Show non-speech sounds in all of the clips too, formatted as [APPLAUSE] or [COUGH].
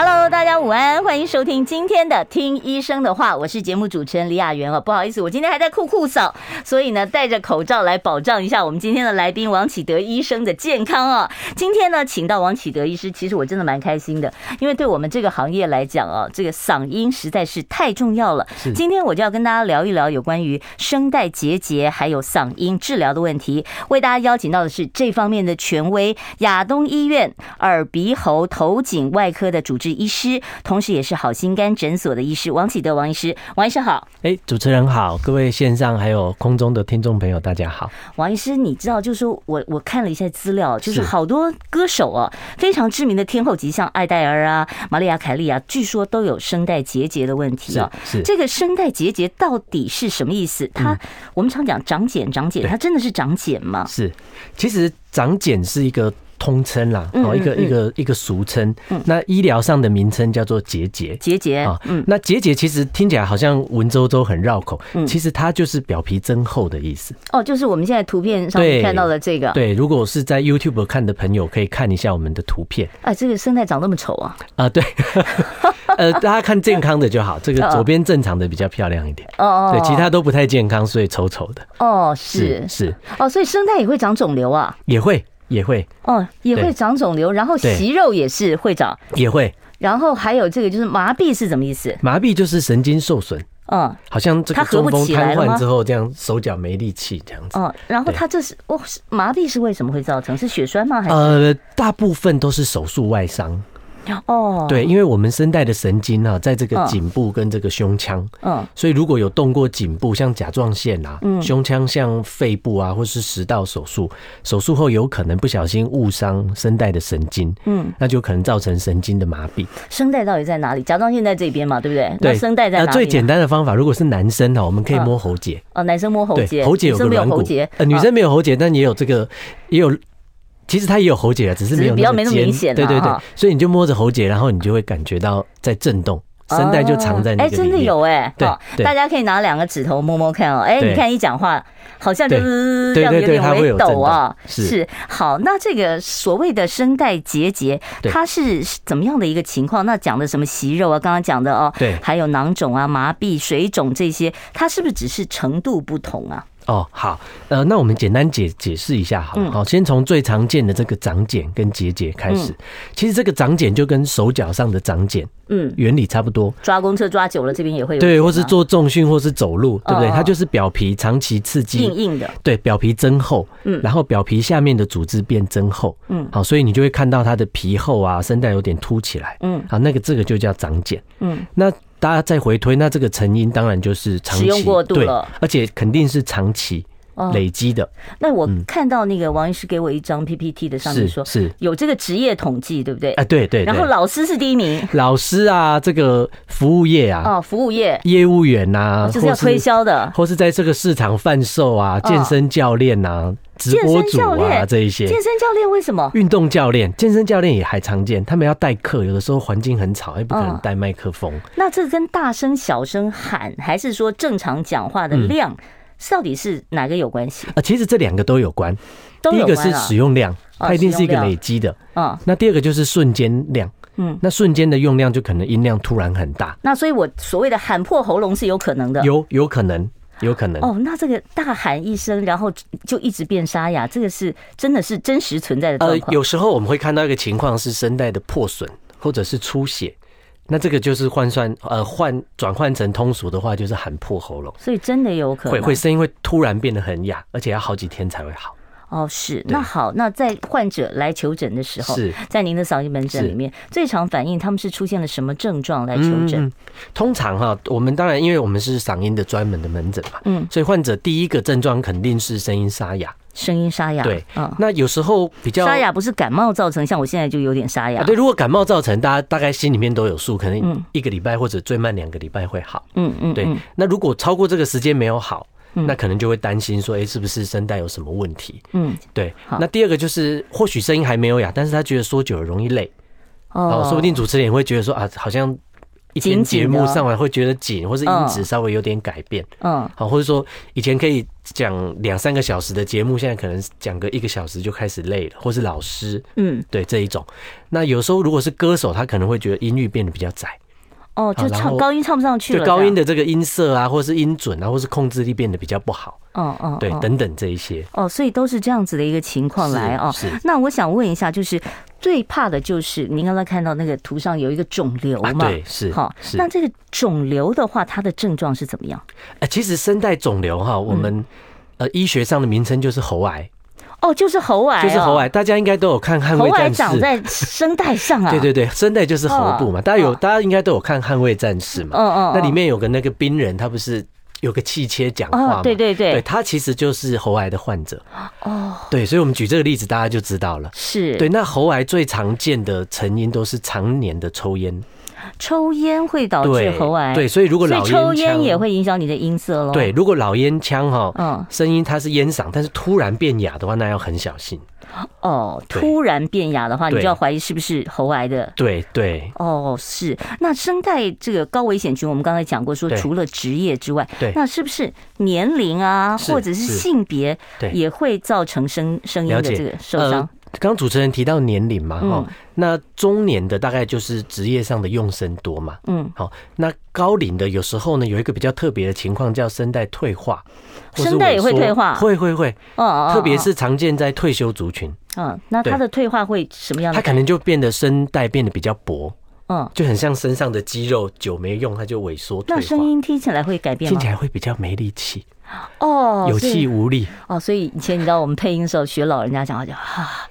Hello，大家午安，欢迎收听今天的《听医生的话》，我是节目主持人李雅媛哦。不好意思，我今天还在酷酷扫，所以呢戴着口罩来保障一下我们今天的来宾王启德医生的健康哦。今天呢，请到王启德医师，其实我真的蛮开心的，因为对我们这个行业来讲哦，这个嗓音实在是太重要了。今天我就要跟大家聊一聊有关于声带结节还有嗓音治疗的问题。为大家邀请到的是这方面的权威——亚东医院耳鼻喉头颈外科的主治医师，同时也是好心肝诊所的医师王启德王医师，王医师好。哎，主持人好，各位线上还有空中的听众朋友，大家好。王医师，你知道，就是说我我看了一下资料，就是好多歌手啊，非常知名的天后级，像艾黛儿啊、玛丽亚凯莉啊，据说都有声带结节的问题啊。是这个声带结节到底是什么意思？它我们常讲长茧，长茧，它真的是长茧吗？是，其实长茧是一个。通称啦，哦，一个一个一个俗称。那医疗上的名称叫做结节，结节啊。嗯，那结节其实听起来好像文绉绉很绕口，其实它就是表皮增厚的意思。哦，就是我们现在图片上面看到的这个。对，如果是在 YouTube 看的朋友，可以看一下我们的图片。啊，这个生态长那么丑啊？啊，对。[LAUGHS] 呃，大家看健康的就好，这个左边正常的比较漂亮一点。哦哦。对，其他都不太健康，所以丑丑的。哦，是是。哦，所以生态也会长肿瘤啊？也会。也会哦，也会长肿瘤，然后息肉也是会长，也会。然后还有这个就是麻痹是什么意思？麻痹就是神经受损，嗯，好像这个中风瘫痪之后这样手脚没力气这样子。哦，然后他这是哦，麻痹是为什么会造成？是血栓吗？还是？呃，大部分都是手术外伤。哦，对，因为我们声带的神经啊，在这个颈部跟这个胸腔，嗯，所以如果有动过颈部，像甲状腺啊，嗯，胸腔像肺部啊，或是食道手术，手术后有可能不小心误伤声带的神经，嗯，那就可能造成神经的麻痹。声带到底在哪里？甲状腺在这边嘛，对不对？对，声带在哪里？最简单的方法，如果是男生呢，我们可以摸喉结。哦，男生摸喉结，喉结有个软骨。呃，女生没有喉结，但也有这个，也有。其实它也有喉结啊，只是没有比较没那么明显。对对对，所以你就摸着喉结，然后你就会感觉到在震动，声带就藏在那里。哎，真的有哎，对，大家可以拿两个指头摸摸看哦。哎，你看一讲话，好像就是这样有点微抖啊。是，好，那这个所谓的声带结节，它是怎么样的一个情况？那讲的什么息肉啊，刚刚讲的哦，对，还有囊肿啊、麻痹、水肿这些，它是不是只是程度不同啊？哦，好，呃，那我们简单解解释一下，好了，好，先从最常见的这个长茧跟结节开始。其实这个长茧就跟手脚上的长茧，嗯，原理差不多。抓公车抓久了，这边也会有。对，或是做重训，或是走路，对不对？它就是表皮长期刺激，硬硬的。对，表皮增厚，嗯，然后表皮下面的组织变增厚，嗯，好，所以你就会看到它的皮厚啊，声带有点凸起来，嗯，好，那个这个就叫长茧，嗯，那。大家再回推，那这个成因当然就是长期使用过度了，而且肯定是长期累积的。那我看到那个王医师给我一张 PPT 的，上面说是有这个职业统计，对不对？啊，对对。然后老师是第一名，老师啊，这个服务业啊，哦，服务业业务员呐，就是要推销的，或是在这个市场贩售啊，健身教练呐。直播主啊，这一些健身教练为什么？运动教练、健身教练也还常见，他们要代课，有的时候环境很吵，也不可能带麦克风。那这跟大声、小声喊，还是说正常讲话的量，到底是哪个有关系？啊，其实这两个都有关。第一个是使用量，它一定是一个累积的。嗯，那第二个就是瞬间量。嗯，那瞬间的用量就可能音量突然很大。那所以我所谓的喊破喉咙是有可能的，有有可能。有可能哦，那这个大喊一声，然后就一直变沙哑，这个是真的是真实存在的状况。呃，有时候我们会看到一个情况是声带的破损或者是出血，那这个就是换算呃换转换成通俗的话就是喊破喉咙，所以真的有可能。会会声音会突然变得很哑，而且要好几天才会好。哦，是。那好，那在患者来求诊的时候，是在您的嗓音门诊里面最常反映他们是出现了什么症状来求诊？嗯，通常哈，我们当然因为我们是嗓音的专门的门诊嘛，嗯，所以患者第一个症状肯定是声音沙哑，声音沙哑，对，嗯，那有时候比较沙哑不是感冒造成，像我现在就有点沙哑，对，如果感冒造成，大家大概心里面都有数，可能一个礼拜或者最慢两个礼拜会好，嗯嗯，对，那如果超过这个时间没有好。嗯、那可能就会担心说，哎、欸，是不是声带有什么问题？嗯，对。那第二个就是，或许声音还没有哑，但是他觉得说久了容易累。哦，说不定主持人也会觉得说啊，好像。一天节目上来会觉得紧，或是音质稍微有点改变，嗯，好，或者说以前可以讲两三个小时的节目，现在可能讲个一个小时就开始累了，或是老师，嗯，对这一种。那有时候如果是歌手，他可能会觉得音域变得比较窄，哦，就唱高音唱不上去了，就高音的这个音色啊，或是音准啊，或是控制力变得比较不好，哦哦，对，等等这一些，哦，所以都是这样子的一个情况来哦。是，那我想问一下，就是。最怕的就是您刚才看到那个图上有一个肿瘤嘛？对，是。好，那这个肿瘤的话，它的症状是怎么样？呃，其实声带肿瘤哈，我们呃医学上的名称就是喉癌。哦，就是喉癌，就是喉癌。大家应该都有看《捍卫战士》，喉癌长在声带上啊。[LAUGHS] 对对对，声带就是喉部嘛。大家有，大家应该都有看《捍卫战士》嘛？嗯嗯。那里面有个那个兵人，他不是？有个气切讲话嘛？对对对，对，他其实就是喉癌的患者哦。对，所以我们举这个例子，大家就知道了。是对。那喉癌最常见的成因都是常年的抽烟，抽烟会导致喉癌。对，所以如果老抽烟也会影响你的音色喽。对，如果老烟枪哈，嗯，声音它是烟嗓，但是突然变哑的话，那要很小心。哦，突然变哑的话，你就要怀疑是不是喉癌的。对对。哦，是。那声带这个高危险群，我们刚才讲过，说除了职业之外，对，那是不是年龄啊，或者是性别，也会造成声声音的这个受伤？刚刚主持人提到年龄嘛，哈，那中年的大概就是职业上的用声多嘛，嗯，好，那高龄的有时候呢，有一个比较特别的情况叫声带退化，声带也会退化，会会会，哦，特别是常见在退休族群，嗯，那它的退化会什么样？它可能就变得声带变得比较薄，嗯，就很像身上的肌肉久没用，它就萎缩。那声音听起来会改变吗？听起来会比较没力气。哦，有气无力哦，所以以前你知道我们配音的时候学老人家讲话就啊，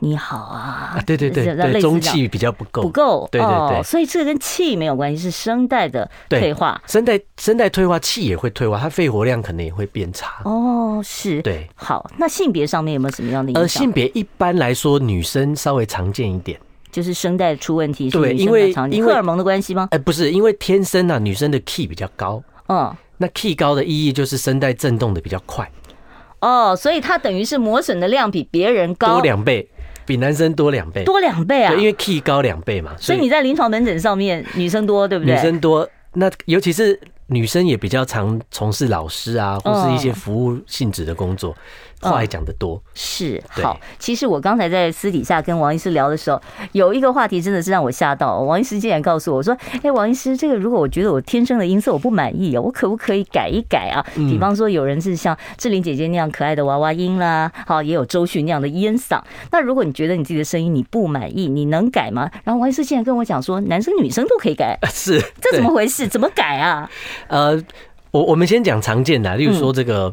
你好啊，对对对对，中气比较不够，不够，对对对，所以这个跟气没有关系，是声带的退化，声带声带退化，气也会退化，它肺活量可能也会变差。哦，是，对，好，那性别上面有没有什么样的影响？呃，性别一般来说女生稍微常见一点，就是声带出问题，对，因为因为荷尔蒙的关系吗？哎，不是，因为天生啊，女生的 key 比较高，嗯。那 key 高的意义就是声带震动的比较快，哦，所以它等于是磨损的量比别人高多两倍，比男生多两倍，多两倍啊！对，因为 key 高两倍嘛，所以你在临床门诊上面女生多，对不对？女生多，那尤其是。女生也比较常从事老师啊，或是一些服务性质的工作，话也讲得多。是好，其实我刚才在私底下跟王医师聊的时候，有一个话题真的是让我吓到。王医师竟然告诉我说：“哎，王医师，这个如果我觉得我天生的音色我不满意啊，我可不可以改一改啊？比方说有人是像志玲姐姐那样可爱的娃娃音啦，好，也有周迅那样的烟嗓。那如果你觉得你自己的声音你不满意，你能改吗？”然后王医师竟然跟我讲说：“男生女生都可以改。[LAUGHS] ”是，这怎么回事？怎么改啊？呃，我我们先讲常见的，例如说这个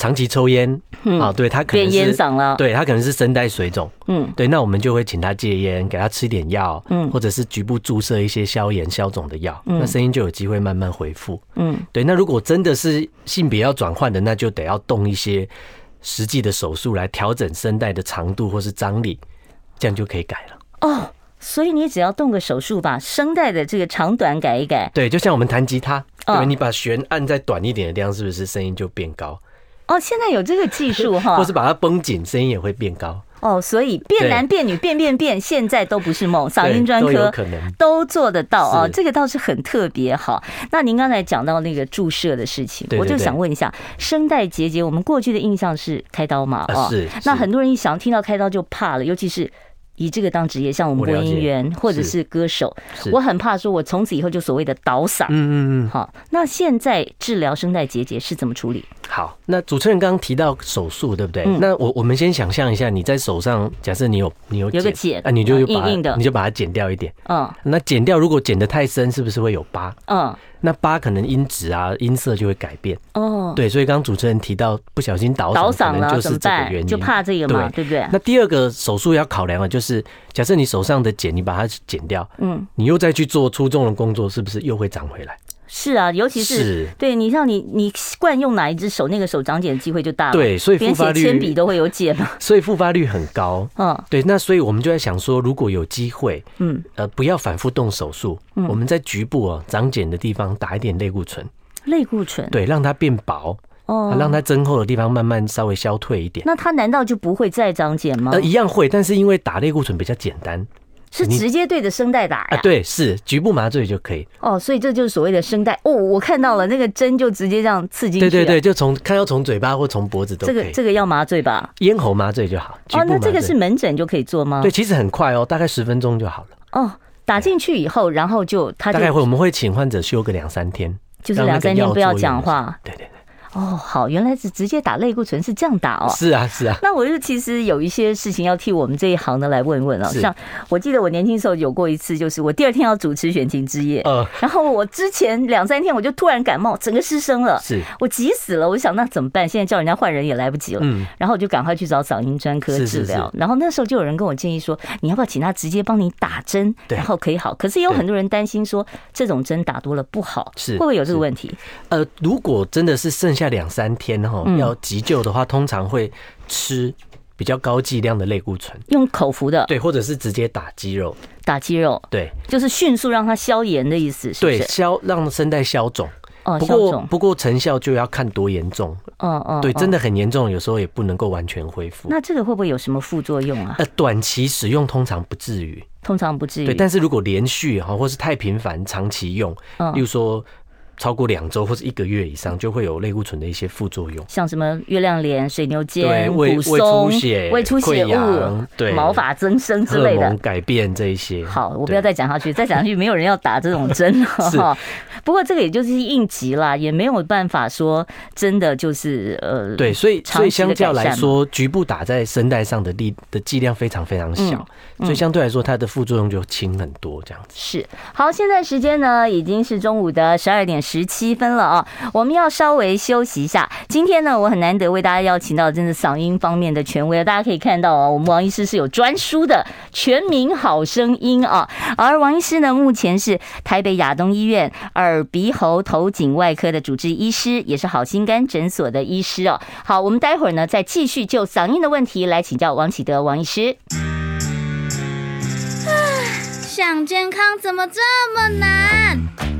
长期抽烟啊，对他可能烟嗓了，对他可能是声带水肿，嗯，对，那我们就会请他戒烟，给他吃点药，嗯，或者是局部注射一些消炎消肿的药，那声音就有机会慢慢恢复，嗯，对，那如果真的是性别要转换的，那就得要动一些实际的手术来调整声带的长度或是张力，这样就可以改了。哦。所以你只要动个手术，把声带的这个长短改一改。对，就像我们弹吉他，对，你把弦按在短一点的地方，是不是声音就变高？哦，现在有这个技术 [LAUGHS] 哈，或是把它绷紧，声音也会变高。哦，所以变男变女变变变，现在都不是梦，嗓音专科都做得到啊，这个倒是很特别好。那您刚才讲到那个注射的事情，我就想问一下，声带结节，我们过去的印象是开刀嘛？啊，是。那很多人一想听到开刀就怕了，尤其是。以这个当职业，像我们播音员或者是歌手，我很怕说，我从此以后就所谓的倒嗓。嗯嗯嗯。好，那现在治疗声带结节是怎么处理？好，那主持人刚刚提到手术，对不对？那我我们先想象一下，你在手上，假设你有你有有个茧，啊，你就把你就把它剪掉一点。嗯。那剪掉，如果剪得太深，是不是会有疤？嗯。那疤可能音质啊，音色就会改变哦。对，所以刚刚主持人提到不小心倒嗓，可能就是这个原因，就怕这个嘛，对不对？那第二个手术要考量的，就是假设你手上的茧，你把它剪掉，嗯，你又再去做粗重的工作，是不是又会长回来？是啊，尤其是对你像你你惯用哪一只手，那个手长茧的机会就大了。对，所以复发率，连写铅笔都会有茧嘛。[LAUGHS] 所以复发率很高。嗯，对，那所以我们就在想说，如果有机会，嗯，呃，不要反复动手术，我们在局部啊长茧的地方打一点类固醇。类固醇，对，让它变薄。哦，让它增厚的地方慢慢稍微消退一点。那它难道就不会再长茧吗？呃，一样会，但是因为打类固醇比较简单，是直接对着声带打呀？啊，对，是局部麻醉就可以。哦，所以这就是所谓的声带。哦，我看到了，那个针就直接这样刺进去。对对对，就从看要从嘴巴或从脖子都可以。这个这个要麻醉吧？咽喉麻醉就好。哦，那这个是门诊就可以做吗？对，其实很快哦，大概十分钟就好了。哦，打进去以后，然后就他大概会我们会请患者休个两三天，就是两三天不要讲话。对对。哦，好，原来是直接打类固醇是这样打哦。是啊，是啊。那我就其实有一些事情要替我们这一行的来问问啊。像我记得我年轻时候有过一次，就是我第二天要主持选情之夜，呃，然后我之前两三天我就突然感冒，整个失声了，是我急死了。我就想那怎么办？现在叫人家换人也来不及了，嗯，然后我就赶快去找嗓音专科治疗。然后那时候就有人跟我建议说，你要不要请他直接帮你打针，然后可以好。可是也有很多人担心说，这种针打多了不好，是会不会有这个问题？呃，如果真的是剩下两三天。然后要急救的话，通常会吃比较高剂量的类固醇，用口服的，对，或者是直接打肌肉，打肌肉，对，就是迅速让它消炎的意思，是对，消让声带消肿。哦，不过不过成效就要看多严重。嗯嗯，对，真的很严重，有时候也不能够完全恢复。那这个会不会有什么副作用啊？呃，短期使用通常不至于，通常不至于。对，但是如果连续哈，或是太频繁、长期用，例如说。超过两周或者一个月以上，就会有类固醇的一些副作用，像什么月亮脸、水牛肩、对胃胃出血、胃出血、物、对。毛发增生之类的。改变这一些。好，我不要再讲下去，再讲下去没有人要打这种针哈。[LAUGHS] 不过这个也就是应急啦，也没有办法说真的就是呃，对，所以所以相较来说，局部打在声带上的力的剂量非常非常小，所以相对来说它的副作用就轻很多。这样子。是。好，现在时间呢已经是中午的十二点十七分了啊，我们要稍微休息一下。今天呢，我很难得为大家邀请到真的嗓音方面的权威，大家可以看到哦，我们王医师是有专书的《全民好声音》啊。而王医师呢，目前是台北亚东医院耳鼻喉头颈外科的主治医师，也是好心肝诊所的医师哦。好，我们待会儿呢再继续就嗓音的问题来请教王启德王医师。想健康怎么这么难？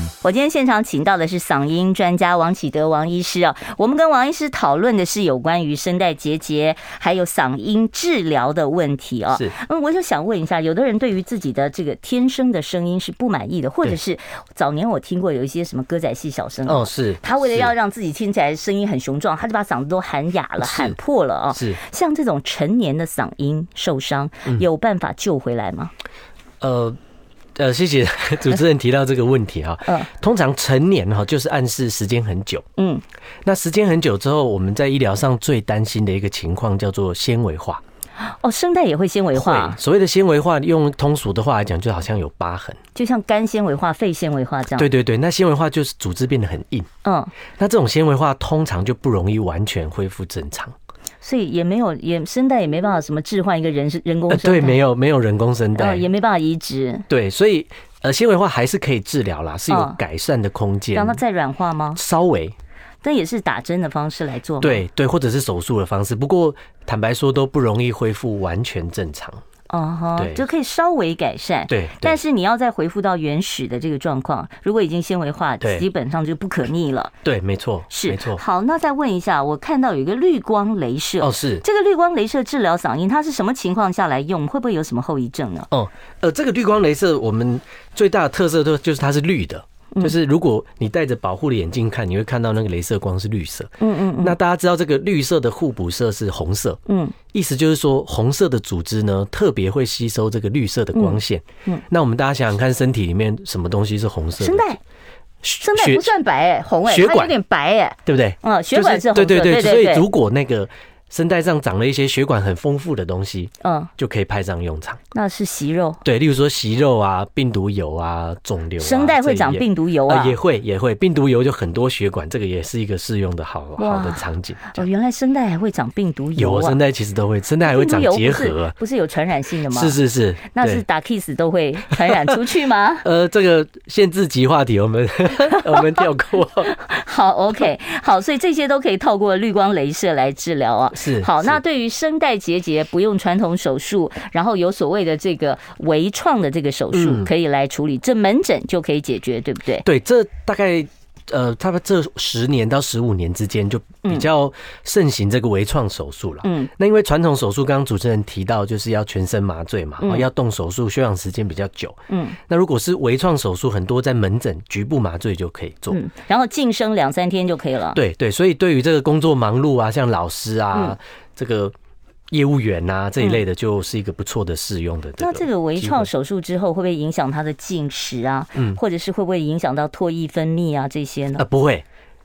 我今天现场请到的是嗓音专家王启德王医师啊，我们跟王医师讨论的是有关于声带结节还有嗓音治疗的问题哦。是，嗯，我就想问一下，有的人对于自己的这个天生的声音是不满意的，或者是早年我听过有一些什么歌仔戏小生哦，是他为了要让自己听起来声音很雄壮，他就把嗓子都喊哑了、喊破了啊。是，像这种成年的嗓音受伤，有办法救回来吗？呃。呃，谢谢 [LAUGHS] 主持人提到这个问题哈。嗯，通常成年哈就是暗示时间很久。嗯，那时间很久之后，我们在医疗上最担心的一个情况叫做纤维化。哦，声带也会纤维化。所谓的纤维化，用通俗的话来讲，就好像有疤痕，就像肝纤维化、肺纤维化这样。对对对，那纤维化就是组织变得很硬。嗯，那这种纤维化通常就不容易完全恢复正常。所以也没有，也声带也没办法什么置换一个人是人工声带，对，没有没有人工声带，也没办法移植。对，所以呃，纤维化还是可以治疗啦，是有改善的空间。让它再软化吗？稍微，但也是打针的方式来做。对对，或者是手术的方式。不过坦白说，都不容易恢复完全正常。哦哈，对，就可以稍微改善，对，但是你要再回复到原始的这个状况，如果已经纤维化，基本上就不可逆了。对，没错，是没错。好，那再问一下，我看到有一个绿光镭射，哦，是这个绿光镭射治疗嗓音，它是什么情况下来用？会不会有什么后遗症呢？哦，呃，这个绿光镭射，我们最大的特色都就是它是绿的。就是如果你戴着保护的眼镜看，你会看到那个镭射光是绿色。嗯嗯。那大家知道这个绿色的互补色是红色。嗯。意思就是说，红色的组织呢，特别会吸收这个绿色的光线。嗯。那我们大家想想看，身体里面什么东西是红色的？声带。声带不算白哎，红哎，血管有点白哎，对不对？嗯，血管是红。对对对。所以如果那个声带上长了一些血管很丰富的东西，嗯，就可以派上用场。那是息肉，对，例如说息肉啊、病毒疣啊、肿瘤。声带会长病毒疣啊？也会也会，病毒疣就很多血管，这个也是一个适用的好好的场景。哦，原来声带还会长病毒疣。有声带其实都会，声带还会长结核，不是有传染性的吗？是是是，那是打 kiss 都会传染出去吗？[LAUGHS] 呃，这个限制级话题，我们 [LAUGHS] 我们跳过。[LAUGHS] 好，OK，好，所以这些都可以透过绿光镭射来治疗啊。是好，那对于声带结节不用传统手术，然后有所谓的这个微创的这个手术可以来处理，这门诊就可以解决，对不对？对，这大概。呃，差不多这十年到十五年之间就比较盛行这个微创手术了。嗯，那因为传统手术，刚刚主持人提到就是要全身麻醉嘛，嗯、要动手术，休养时间比较久。嗯，那如果是微创手术，很多在门诊局部麻醉就可以做，嗯、然后晋升两三天就可以了。对对，所以对于这个工作忙碌啊，像老师啊，嗯、这个。业务员呐，这一类的就是一个不错的试用的。那这个微创手术之后会不会影响他的进食啊？嗯，或者是会不会影响到唾液分泌啊这些呢？啊，不会。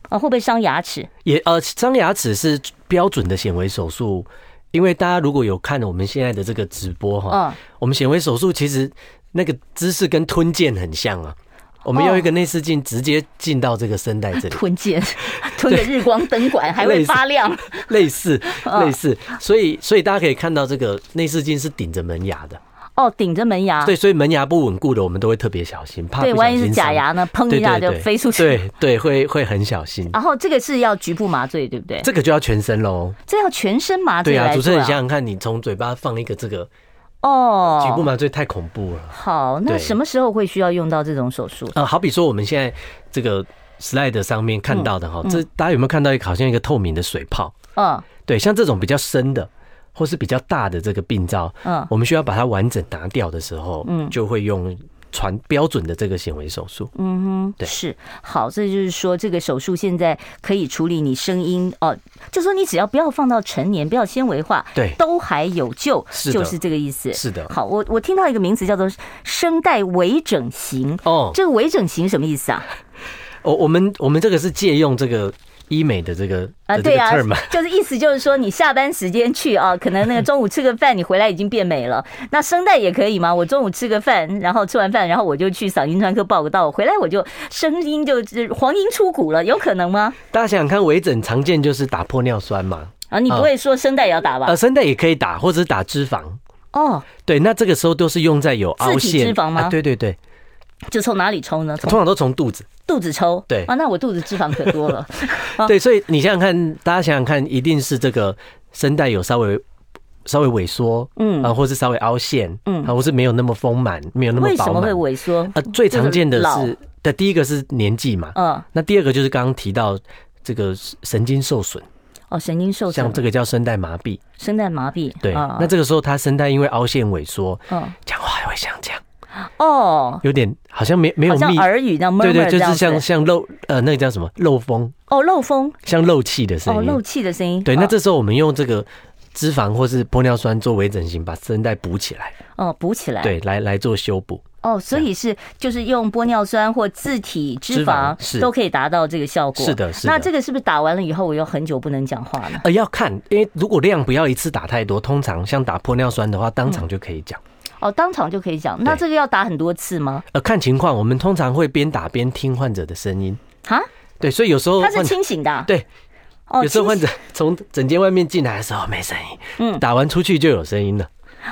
啊，会不会伤牙齿？也呃，伤牙齿是标准的显微手术，因为大家如果有看我们现在的这个直播哈，我们显微手术其实那个姿势跟吞剑很像啊。我们用一个内视镜直接进到这个声带这里，吞剑，[LAUGHS] 吞个日光灯管还会发亮，类似 [LAUGHS] 类似，所以所以大家可以看到这个内视镜是顶着门牙的。哦，顶着门牙，对，所以门牙不稳固的，我们都会特别小心，怕对，万一是假牙呢，砰一下就飞出去，对对，会会很小心。然后这个是要局部麻醉，对不对？这个就要全身喽，这要全身麻醉，对啊，主持人想想看，你从嘴巴放一个这个。哦，局部麻醉太恐怖了。好，那什么时候会需要用到这种手术？呃，好比说我们现在这个 slide 上面看到的哈，这大家有没有看到一个好像一个透明的水泡？嗯，对，像这种比较深的或是比较大的这个病灶，嗯，我们需要把它完整拿掉的时候，嗯，就会用。传标准的这个显微手术，嗯哼，对，是好，这就是说这个手术现在可以处理你声音哦，就说你只要不要放到成年，不要纤维化，对，都还有救，是就是这个意思。是的，好，我我听到一个名词叫做声带微整形哦，这个微整形什么意思啊？我，我们我们这个是借用这个。医美的这个啊，对啊，[LAUGHS] 就是意思就是说，你下班时间去啊，可能那个中午吃个饭，你回来已经变美了。那声带也可以吗？我中午吃个饭，然后吃完饭，然后我就去嗓音专科报个到，回来我就声音就黄莺出谷了，有可能吗？大家想想看，微整常见就是打破尿酸嘛。啊，你不会说声带也要打吧？呃，声带也可以打，或者是打脂肪。哦，对，那这个时候都是用在有凹陷脂肪吗？对对对。就从哪里抽呢？[LAUGHS] 通常都从肚子，肚子抽。对啊，那我肚子脂肪可多了。[LAUGHS] 对，所以你想想看，大家想想看，一定是这个声带有稍微稍微萎缩，嗯啊，或是稍微凹陷，嗯啊，或是没有那么丰满，没有那么饱满。为什么会萎缩？啊，最常见的是的，第一个是年纪嘛，嗯，那第二个就是刚刚提到这个神经受损。哦，神经受损，像这个叫声带麻痹。声带麻痹，对。那这个时候他声带因为凹陷萎缩，嗯，讲话还会像这样。哦，有点好像没没有，像耳语那样，对对，就是像像漏呃，那个叫什么漏风？哦，漏风，像漏气的声音，哦，漏气的声音。对，那这时候我们用这个脂肪或是玻尿酸做微整形，把声带补起来。哦，补起来，对，来来做修补。哦，所以是就是用玻尿酸或自体脂肪都可以达到这个效果。是的，是的。那这个是不是打完了以后我又很久不能讲话了？呃，要看，因为如果量不要一次打太多，通常像打玻尿酸的话，当场就可以讲。哦，当场就可以讲。那这个要打很多次吗？呃，看情况，我们通常会边打边听患者的声音。哈，对，所以有时候他是清醒的。对，哦有时候患者从诊间外面进来的时候没声音，嗯，打完出去就有声音了。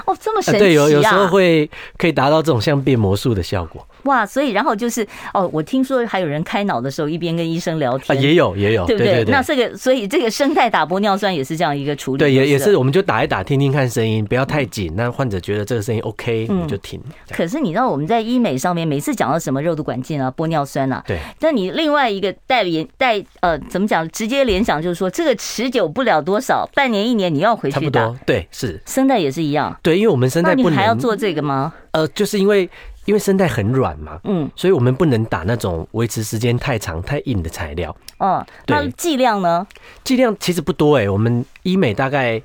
哦，这么神奇啊！对，有有时候会可以达到这种像变魔术的效果。哇，所以然后就是哦，我听说还有人开脑的时候一边跟医生聊天，也有也有，对不对？那这个所以这个声带打玻尿酸也是这样一个处理，对，也也是，我们就打一打，听听看声音，不要太紧。那患者觉得这个声音 OK，你就停。可是你知道我们在医美上面每次讲到什么肉毒杆菌啊、玻尿酸啊，对，那你另外一个带联带呃怎么讲？直接联想就是说这个持久不了多少，半年一年你要回去打，对，是声带也是一样，对，因为我们声带不能还要做这个吗？呃，就是因为。因为声带很软嘛，嗯，所以我们不能打那种维持时间太长、太硬的材料。嗯，那剂量呢？剂量其实不多哎，我们医美大概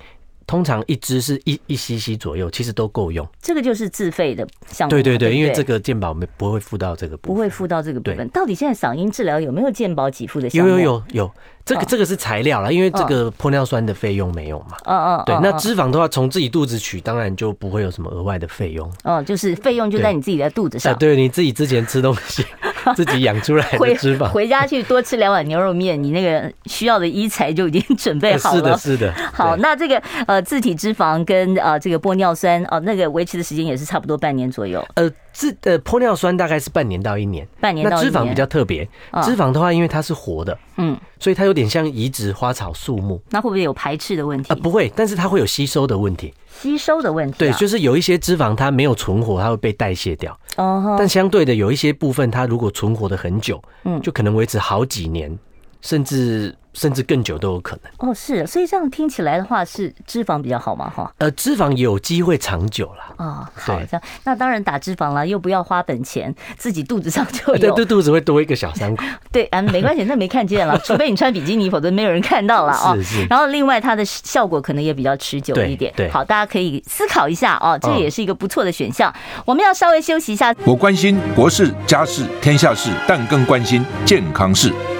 通常一支是一一 cc 左右，其实都够用。这个就是自费的项目。对对对，因为这个健保没不会付到这个部分，不会付到这个部分。到底现在嗓音治疗有没有健保给付的项目？有有有有，这个这个是材料啦，因为这个玻尿酸的费用没有嘛。嗯嗯。对，那脂肪的话，从自己肚子取，当然就不会有什么额外的费用。哦，就是费用就在你自己的肚子上。对，你自己之前吃东西。[LAUGHS] 自己养出来的脂肪，回家去多吃两碗牛肉面，你那个需要的医材就已经准备好了。是的，是的。好，那这个呃，自体脂肪跟呃这个玻尿酸哦，那个维持的时间也是差不多半年左右。呃，自呃玻尿酸大概是半年到一年，半年到一年。那脂肪比较特别，脂肪的话，因为它是活的，嗯，所以它有点像移植花草树木。那会不会有排斥的问题？呃，不会，但是它会有吸收的问题。吸收的问题，对，就是有一些脂肪它没有存活，它会被代谢掉。哦，但相对的，有一些部分它如果存活的很久，嗯，就可能维持好几年，甚至。甚至更久都有可能哦，是，所以这样听起来的话，是脂肪比较好嘛？哈，呃，脂肪有机会长久了哦，好，这样那当然打脂肪了，又不要花本钱，自己肚子上就有，对，对，肚子会多一个小伤口。[LAUGHS] 对，啊，没关系，那没看见了，[LAUGHS] 除非你穿比基尼，否则没有人看到了哦。是是。然后另外它的效果可能也比较持久一点。对，好，大家可以思考一下哦，这也是一个不错的选项。我们要稍微休息一下。我关心国事、家事、天下事，但更关心健康事。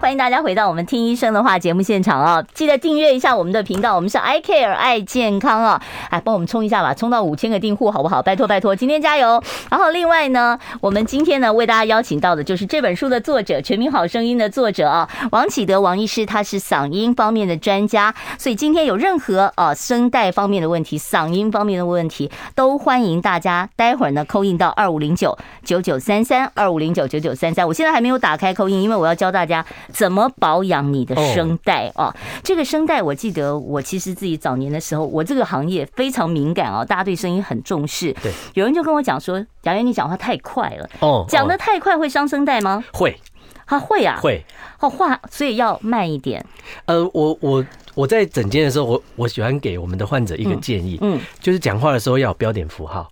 欢迎大家回到我们听医生的话节目现场啊！记得订阅一下我们的频道，我们是 I Care 爱健康啊！哎，帮我们冲一下吧，冲到五千个订户好不好？拜托拜托，今天加油！然后另外呢，我们今天呢为大家邀请到的就是这本书的作者《全民好声音》的作者啊，王启德王医师，他是嗓音方面的专家，所以今天有任何啊声带方面的问题、嗓音方面的问题，都欢迎大家待会儿呢扣印到二五零九九九三三二五零九九九三三。我现在还没有打开扣印因为我要教大家。怎么保养你的声带啊？这个声带，我记得我其实自己早年的时候，我这个行业非常敏感哦，大家对声音很重视。对，有人就跟我讲说：“杨元，你讲话太快了。”哦，讲的太快会伤声带吗？会，他会啊，会。哦，话所以要慢一点。呃，我我我在诊间的时候，我我喜欢给我们的患者一个建议，嗯，就是讲话的时候要有标点符号。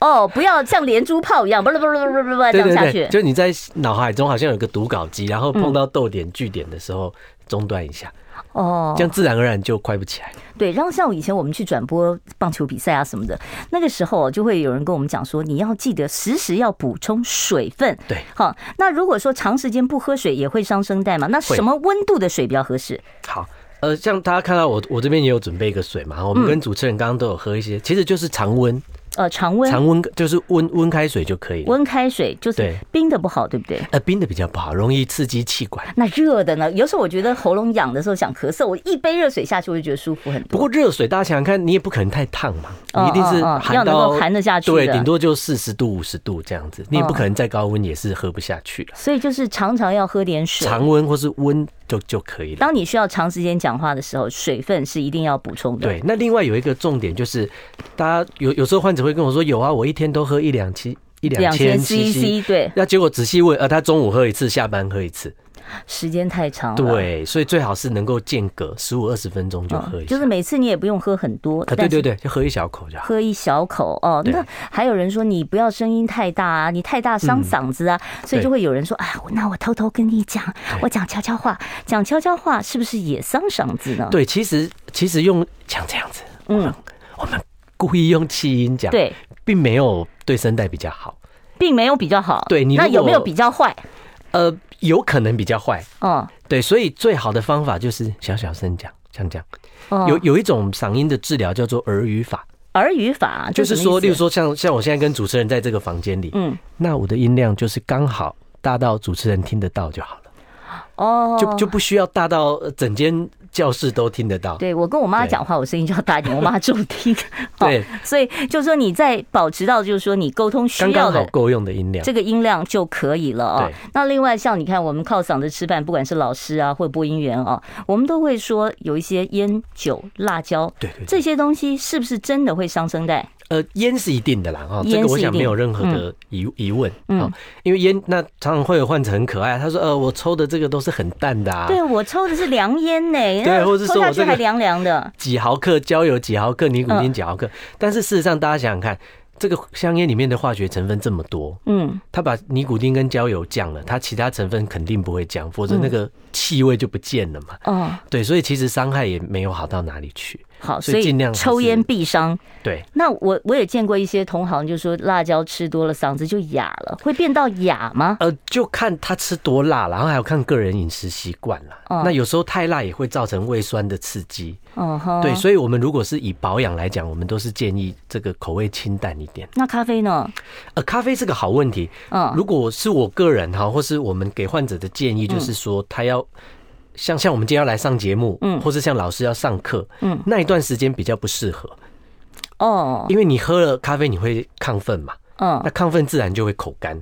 哦，不要像连珠炮一样，不不不不不不这样下去。就你在脑海中好像有个读稿机，然后碰到逗点句点的时候中断一下。哦，这样自然而然就快不起来。对，然后像以前我们去转播棒球比赛啊什么的，那个时候就会有人跟我们讲说，你要记得时时要补充水分。对，好，那如果说长时间不喝水也会伤声带嘛？那什么温度的水比较合适？好，呃，像大家看到我我这边也有准备一个水嘛，我们跟主持人刚刚都有喝一些，其实就是常温。呃，常温，常温就是温温开水就可以了。温开水就是冰的不好，对不对？呃，冰的比较不好，容易刺激气管。那热的呢？有时候我觉得喉咙痒的时候想咳嗽，我一杯热水下去，我就觉得舒服很多。不过热水大家想想看，你也不可能太烫嘛，你一定是要能够含得下去。对，顶多就四十度、五十度这样子，你也不可能再高温也是喝不下去了。所以就是常常要喝点水，常温或是温就就可以了。当你需要长时间讲话的时候，水分是一定要补充的。对，那另外有一个重点就是，大家有有时候患者会跟我说，有啊。我一天都喝一两七一两千 CC，对。那结果仔细问，呃，他中午喝一次，下班喝一次，时间太长了。对，所以最好是能够间隔十五二十分钟就喝。就是每次你也不用喝很多。对对对，就喝一小口就好。喝一小口哦。那还有人说你不要声音太大啊，你太大伤嗓子啊，所以就会有人说，哎，那我偷偷跟你讲，我讲悄悄话，讲悄悄话是不是也伤嗓子呢？对，其实其实用像这样子，嗯，我们故意用气音讲，对。并没有对声带比较好，并没有比较好。对，你那有没有比较坏？呃，有可能比较坏。哦，对，所以最好的方法就是小小声讲，像这样。哦，有有一种嗓音的治疗叫做耳语法。耳语法就是说，例如说像像我现在跟主持人在这个房间里，嗯，那我的音量就是刚好大到主持人听得到就好了。哦，就就不需要大到整间。教室都听得到。对，我跟我妈讲话，我声音就要大一点，[LAUGHS] 我妈就听。[LAUGHS] 对，所以就是说你在保持到就是说你沟通需要的够用的音量，这个音量就可以了啊。那另外像你看，我们靠嗓子吃饭，不管是老师啊或播音员啊，我们都会说有一些烟酒辣椒，对，这些东西是不是真的会伤声带？呃，烟是一定的啦，哈，这个我想没有任何的疑疑问，嗯，因为烟那常常会有患者很可爱，他说，呃，我抽的这个都是很淡的啊，对我抽的是凉烟呢，[LAUGHS] 对，或者说我这个还凉凉的，几毫克焦油，几毫克尼古丁，几毫克，但是事实上大家想想看。这个香烟里面的化学成分这么多，嗯，它把尼古丁跟焦油降了，它其他成分肯定不会降，否则那个气味就不见了嘛。哦，对，所以其实伤害也没有好到哪里去。好，所以尽量抽烟必伤。对，那我我也见过一些同行，就说辣椒吃多了嗓子就哑了，会变到哑吗？呃，就看他吃多辣，然后还有看个人饮食习惯了。哦，那有时候太辣也会造成胃酸的刺激。哦，对，所以我们如果是以保养来讲，我们都是建议这个口味清淡一点。那咖啡呢？呃，咖啡是个好问题。嗯，如果是我个人哈，或是我们给患者的建议，就是说他要。像像我们今天要来上节目，嗯，或是像老师要上课，嗯，那一段时间比较不适合哦，因为你喝了咖啡你会亢奋嘛，嗯，那亢奋自然就会口干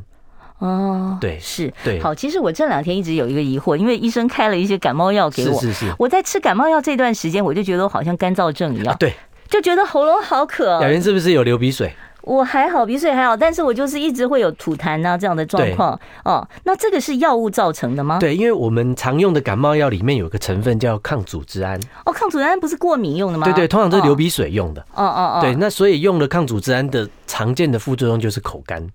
哦，对，是，对，好，其实我这两天一直有一个疑惑，因为医生开了一些感冒药给我，是是是，我在吃感冒药这段时间，我就觉得我好像干燥症一样，对，就觉得喉咙好渴，雅媛是不是有流鼻水？我还好，鼻水还好，但是我就是一直会有吐痰啊这样的状况哦。那这个是药物造成的吗？对，因为我们常用的感冒药里面有个成分叫抗组织胺。哦，抗组织胺不是过敏用的吗？对对，通常都是流鼻水用的。哦哦哦。对，那所以用了抗组织胺的常见的副作用就是口干。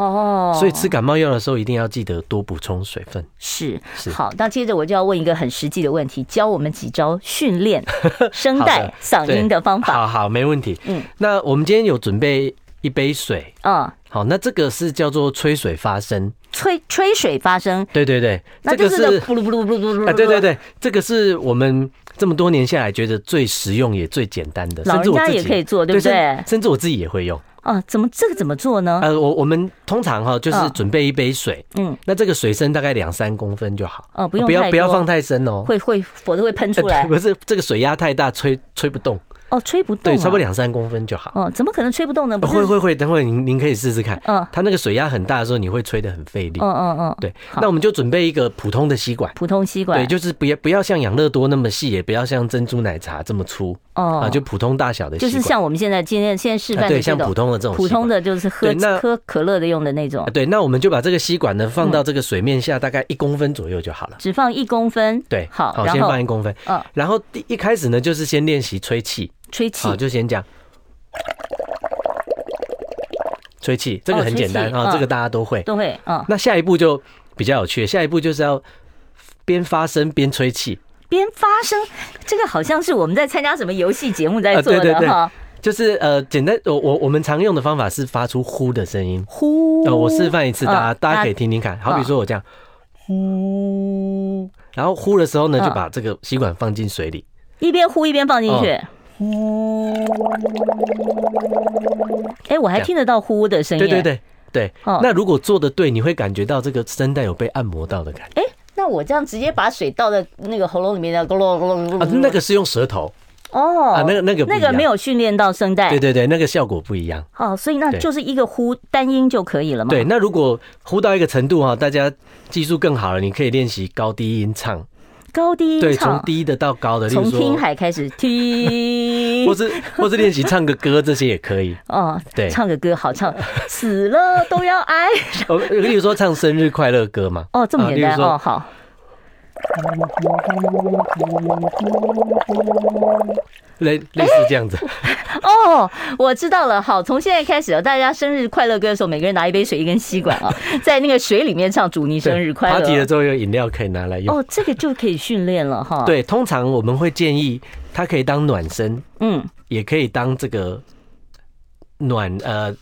哦，所以吃感冒药的时候一定要记得多补充水分。是是。好，那接着我就要问一个很实际的问题，教我们几招训练 [LAUGHS] 声带嗓音的方法。好好，没问题。嗯，那我们今天有准备一杯水。嗯，好，那这个是叫做吹水发声。吹吹水发声。对对对，这个是呼噜呼噜呼噜呼噜。对对对，这个是我们这么多年下来觉得最实用也最简单的，老人家也可以做，对不对？甚至我自己也会用。哦，怎么这个怎么做呢？呃，我我们通常哈就是准备一杯水，嗯，那这个水深大概两三公分就好。哦，不用不要不要放太深哦，会会否则会喷出来。[LAUGHS] 不是这个水压太大，吹吹不动。哦，吹不动，对，差不多两三公分就好。哦，怎么可能吹不动呢？会会会，等会您您可以试试看。嗯，它那个水压很大的时候，你会吹得很费力。嗯嗯嗯，对。那我们就准备一个普通的吸管，普通吸管，对，就是不要不要像养乐多那么细，也不要像珍珠奶茶这么粗。哦，啊，就普通大小的吸管，就是像我们现在今天现在示范的，对，像普通的这种，普通的就是喝喝可乐的用的那种。对，那我们就把这个吸管呢放到这个水面下，大概一公分左右就好了。只放一公分。对，好，好，先放一公分。嗯，然后第一开始呢，就是先练习吹气。吹气，好，就先讲吹气，这个很简单啊，这个大家都会，都会。嗯，那下一步就比较有趣，下一步就是要边发声边吹气，边发声，这个好像是我们在参加什么游戏节目在做的哈。就是呃，简单，我我我们常用的方法是发出呼的声音，呼。呃，我示范一次，大家大家可以听听看。好比说我这样。呼，然后呼的时候呢，就把这个吸管放进水里，一边呼一边放进去。呼，哎，我还听得到呼的声音。对对对对。哦，那如果做的对，你会感觉到这个声带有被按摩到的感觉。哎，那我这样直接把水倒在那个喉咙里面的，咕噜咕噜咕噜。啊那个是用舌头。哦，啊，那个那个那个没有训练到声带。对对对，那个效果不一样。哦，所以那就是一个呼单音就可以了嘛。对，那如果呼到一个程度哈，大家技术更好了，你可以练习高低音唱。高低对，从低的到高的，从听海开始 [LAUGHS] 听，或是或是练习唱个歌，这些也可以。哦，对，唱个歌好唱，死了都要爱。我 [LAUGHS] 例如说唱生日快乐歌嘛。哦，这么简单哦，好。类类似这样子 [LAUGHS] [LAUGHS] 哦，我知道了。好，从现在开始，大家生日快乐歌的时候，每个人拿一杯水，一根吸管啊，[LAUGHS] 在那个水里面唱“祝你生日快乐”。提了之后有饮料可以拿来用。哦，这个就可以训练了哈。对，通常我们会建议它可以当暖身，嗯，也可以当这个暖呃，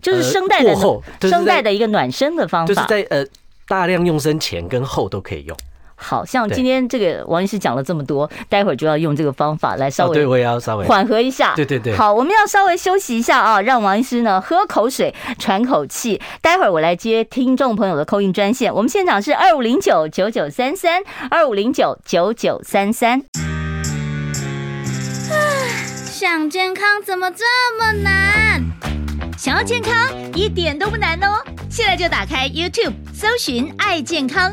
就是声带的后声带的一个暖身的方法，就是在呃大量用声前跟后都可以用。好像今天这个王医师讲了这么多，待会儿就要用这个方法来稍微，对，我也要稍微缓和一下。对对对。好，我们要稍微休息一下啊，让王医师呢喝口水，喘口气。待会儿我来接听众朋友的 call in 专线，我们现场是二五零九九九三三二五零九九九三三。想健康怎么这么难？想要健康一点都不难哦，现在就打开 YouTube 搜寻爱健康。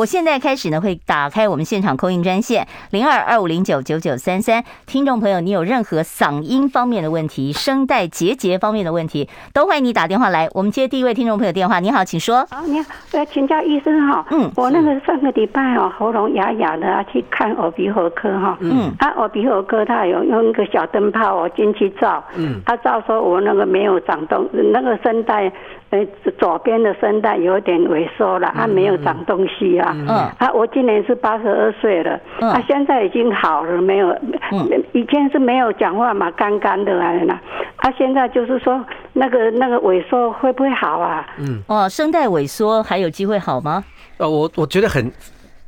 我现在开始呢，会打开我们现场 call in 专线零二二五零九九九三三，听众朋友，你有任何嗓音方面的问题、声带结节方面的问题，都欢迎你打电话来。我们接第一位听众朋友电话，你好，请说。好，你好，我要请教医生哈。嗯，我那个上个礼拜哦，喉咙哑哑的，去看耳鼻喉科哈。嗯，他耳鼻喉科他有用一个小灯泡哦进去照。嗯，他照说我那个没有长东，那个声带。哎，左边的声带有点萎缩了，他没有长东西啊。嗯，啊，我今年是八十二岁了，嗯他现在已经好了，没有，以前是没有讲话嘛，干干的来了。他现在就是说，那个那个萎缩会不会好啊？嗯，哦，声带萎缩还有机会好吗？呃，我我觉得很，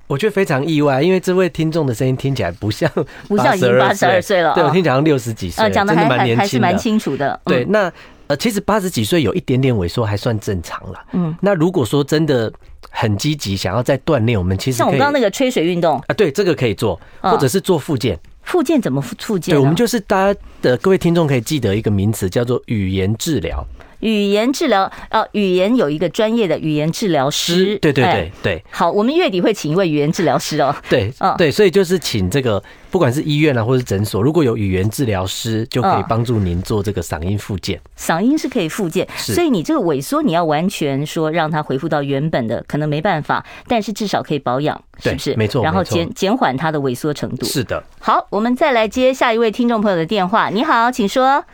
我觉得非常意外，因为这位听众的声音听起来不像不像已经八十二岁了，对我听起来六十几岁，讲的还还还是蛮清楚的。对，那。其实八十几岁有一点点萎缩还算正常了。嗯，那如果说真的很积极，想要再锻炼，我们其实像我刚刚那个吹水运动啊，对，这个可以做，或者是做复健。复健怎么复健？对，我们就是大家的各位听众可以记得一个名词，叫做语言治疗。语言治疗呃，语言有一个专业的语言治疗师，对对对对。好，我们月底会请一位语言治疗师哦。对，对，所以就是请这个，不管是医院啊，或是诊所，如果有语言治疗师，就可以帮助您做这个嗓音复健。嗓音是可以复健，所以你这个萎缩，你要完全说让它恢复到原本的，可能没办法，但是至少可以保养，是不是？没错。然后减减缓它的萎缩程度。是的。好，我们再来接下一位听众朋友的电话。你好，请说。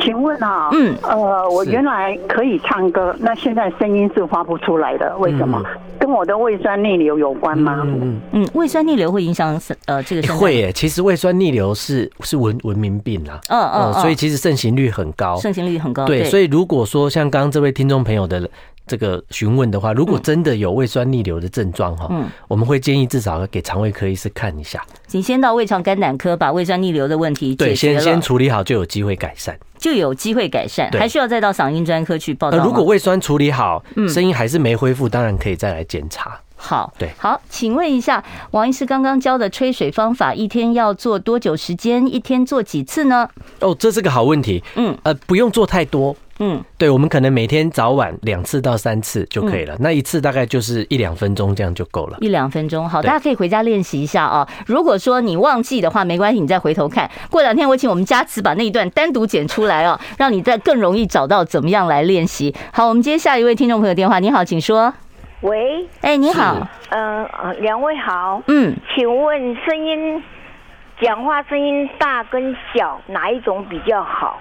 请问啊，嗯，呃，我原来可以唱歌，那现在声音是发不出来的，为什么？跟我的胃酸逆流有关吗？嗯嗯，胃酸逆流会影响呃这个声音？会耶，其实胃酸逆流是是文文明病啊，嗯嗯，所以其实盛行率很高，盛行率很高。对，所以如果说像刚刚这位听众朋友的。这个询问的话，如果真的有胃酸逆流的症状哈，嗯，我们会建议至少要给肠胃科医师看一下。请先到胃肠肝胆科把胃酸逆流的问题对，先先处理好，就有机会改善，就有机会改善，还需要再到嗓音专科去报道。如果胃酸处理好，声音还是没恢复，当然可以再来检查。好，对，好，请问一下王医师，刚刚教的吹水方法，一天要做多久时间？一天做几次呢？哦，这是个好问题。嗯，呃，不用做太多。嗯，对，我们可能每天早晚两次到三次就可以了。那一次大概就是一两分钟，这样就够了。一两分钟，好，大家可以回家练习一下啊。如果说你忘记的话，没关系，你再回头看。过两天我请我们佳慈把那一段单独剪出来哦，[LAUGHS] 让你再更容易找到怎么样来练习。好，我们接下一位听众朋友电话。你好，请说。喂，哎，你好，嗯呃，两位好，嗯，请问声音，讲话声音大跟小哪一种比较好？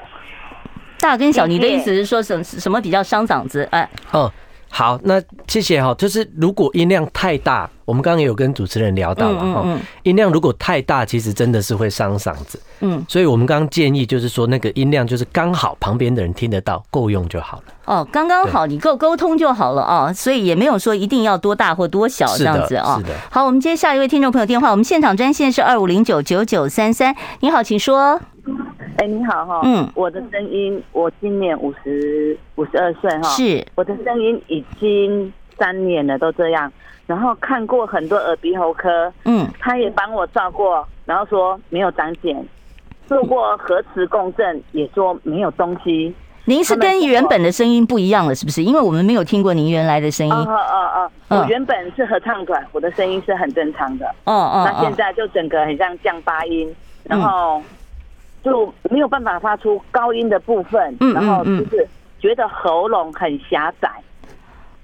大跟小，你的意思是说什什么比较伤嗓子？哎，哦，好，那谢谢哈。就是如果音量太大，我们刚刚也有跟主持人聊到了哈，音量如果太大，其实真的是会伤嗓子。嗯，所以我们刚刚建议就是说，那个音量就是刚好旁边的人听得到，够用就好了。哦，刚刚好，你够沟通就好了啊。所以也没有说一定要多大或多小这样子啊。是的。好，我们接下一位听众朋友电话，我们现场专线是二五零九九九三三。你好，请说。哎，你好哈，嗯，我的声音，我今年五十五十二岁哈，是，我的声音已经三年了都这样，然后看过很多耳鼻喉科，嗯，他也帮我照过，然后说没有长茧，做过核磁共振也说没有东西。您是跟原本的声音不一样了，是不是？因为我们没有听过您原来的声音。哦哦哦，我原本是合唱团，我的声音是很正常的。哦哦，那现在就整个很像降八音，然后。就没有办法发出高音的部分，然后就是觉得喉咙很狭窄。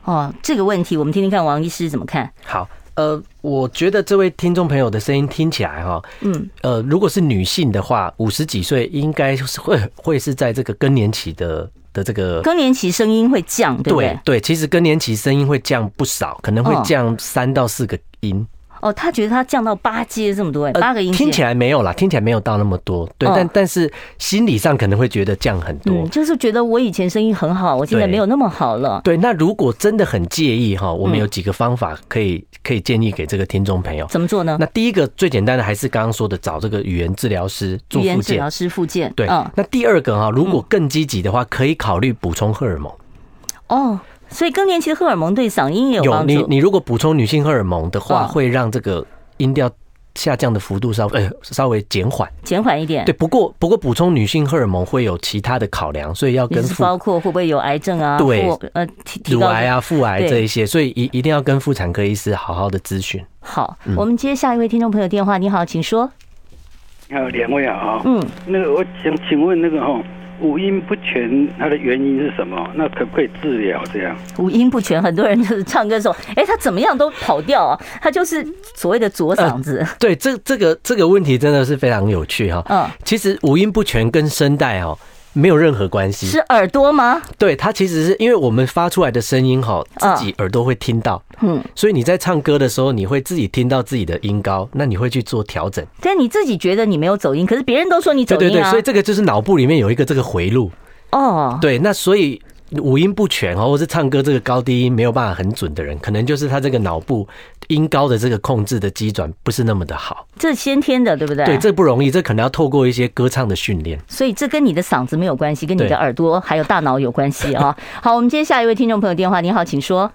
哦，这个问题我们听听看王医师怎么看。好，呃，我觉得这位听众朋友的声音听起来哈，嗯，呃，如果是女性的话，五十几岁应该是会会是在这个更年期的的这个更年期声音会降，对不对？对，其实更年期声音会降不少，可能会降三到四个音。哦，他觉得他降到八阶这么多，八个音、呃、听起来没有啦，听起来没有到那么多，对，哦、但但是心理上可能会觉得降很多，嗯、就是觉得我以前声音很好，我现在没有那么好了。对，对，那如果真的很介意哈，我们有几个方法可以可以建议给这个听众朋友，怎么做呢？那第一个最简单的还是刚刚说的，找这个语言治疗师做复健，语言治疗师复健。对，嗯、那第二个哈，如果更积极的话，可以考虑补充荷尔蒙。哦。所以更年期的荷尔蒙对嗓音也有帮助。有，你你如果补充女性荷尔蒙的话，会让这个音调下降的幅度稍微呃稍微减缓，减缓一点。对，不过不过补充女性荷尔蒙会有其他的考量，所以要跟包括会不会有癌症啊？对，呃，乳癌啊、妇癌这一些，所以一一定要跟妇产科医师好好的咨询。好，我们接下一位听众朋友电话。你好，请说。你好，两位啊。嗯，那个我想请问那个哈。五音不全，它的原因是什么？那可不可以治疗？这样五音不全，很多人就是唱歌的时候，哎，他怎么样都跑调啊，他就是所谓的左嗓子。呃、对，这这个这个问题真的是非常有趣哈。嗯，其实五音不全跟声带哦。没有任何关系，是耳朵吗？对，它其实是因为我们发出来的声音哈，自己耳朵会听到，嗯，所以你在唱歌的时候，你会自己听到自己的音高，那你会去做调整。但你自己觉得你没有走音，可是别人都说你走音啊。对对对，所以这个就是脑部里面有一个这个回路哦。对，那所以。五音不全哦，或是唱歌这个高低音没有办法很准的人，可能就是他这个脑部音高的这个控制的机转不是那么的好。这是先天的，对不对？对，这不容易，这可能要透过一些歌唱的训练。所以这跟你的嗓子没有关系，跟你的耳朵还有大脑有关系啊。[LAUGHS] 好，我们接下一位听众朋友电话，你好，请说。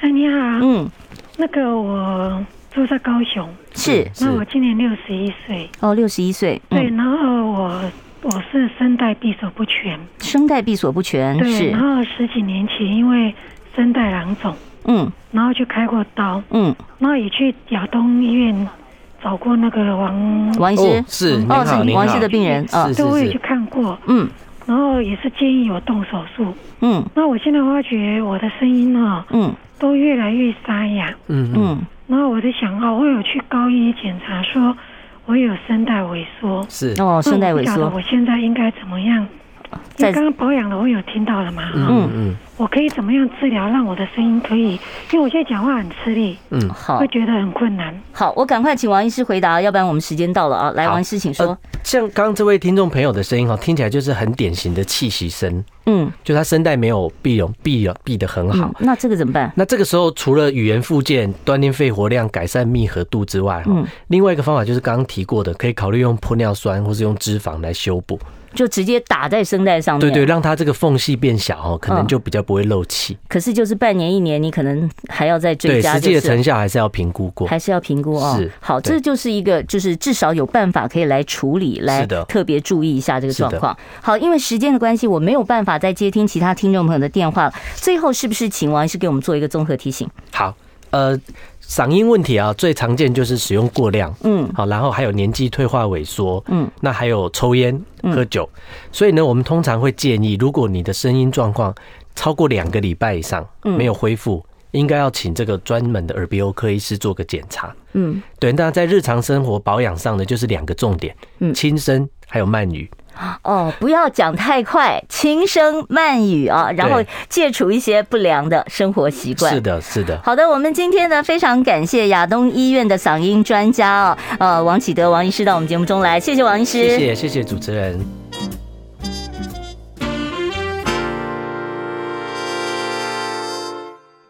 哎，你好，嗯，那个我住在高雄，是，那我今年六十一岁，哦，六十一岁，对，然后我。我是声带闭锁不全，声带闭锁不全，对。然后十几年前因为声带囊肿，嗯，然后就开过刀，嗯，然后也去亚东医院找过那个王王医师，是哦，是王医师的病人啊，对，我也去看过，嗯，然后也是建议我动手术，嗯，那我现在发觉我的声音啊，嗯，都越来越沙哑，嗯嗯，然后我在想啊，我有去高医检查说。我有声带萎缩，是哦，声带萎缩。我现在应该怎么样？你刚刚保养了，我有听到了吗？嗯嗯。我可以怎么样治疗，让我的声音可以？因为我现在讲话很吃力，嗯，好，会觉得很困难。好，我赶快请王医师回答，要不然我们时间到了啊。来，王医师，请说。呃、像刚刚这位听众朋友的声音哈，听起来就是很典型的气息声，嗯，就他声带没有闭容，闭闭得很好、嗯。那这个怎么办？那这个时候除了语言附件、锻炼肺活量、改善密合度之外，哈、嗯，另外一个方法就是刚刚提过的，可以考虑用玻尿酸或是用脂肪来修补。就直接打在声带上面，对对，让它这个缝隙变小哦，可能就比较不会漏气。可是就是半年一年，你可能还要再追加，实际的成效还是要评估过，还是要评估哦。是，好，这就是一个，就是至少有办法可以来处理，来特别注意一下这个状况。好，因为时间的关系，我没有办法再接听其他听众朋友的电话了。最后，是不是请王医师给我们做一个综合提醒？好，呃。嗓音问题啊，最常见就是使用过量，嗯，好，然后还有年纪退化萎缩，嗯，那还有抽烟、喝酒，所以呢，我们通常会建议，如果你的声音状况超过两个礼拜以上没有恢复，应该要请这个专门的耳鼻喉科医师做个检查，嗯，对，那在日常生活保养上呢，就是两个重点，嗯，轻声还有慢语。哦，不要讲太快，[LAUGHS] 轻声慢语啊，然后戒除一些不良的生活习惯。是的，是的。好的，我们今天呢，非常感谢亚东医院的嗓音专家啊，呃，王启德王医师到我们节目中来，谢谢王医师，谢谢谢谢主持人。